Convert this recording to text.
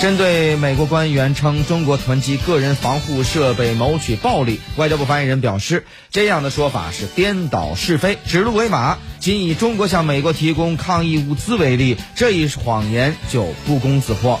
针对美国官员称中国囤积个人防护设备谋取暴利，外交部发言人表示这样的说法是颠倒是非，指鹿为马。仅以中国向美国提供抗疫物资为例，这一谎言就不攻自破。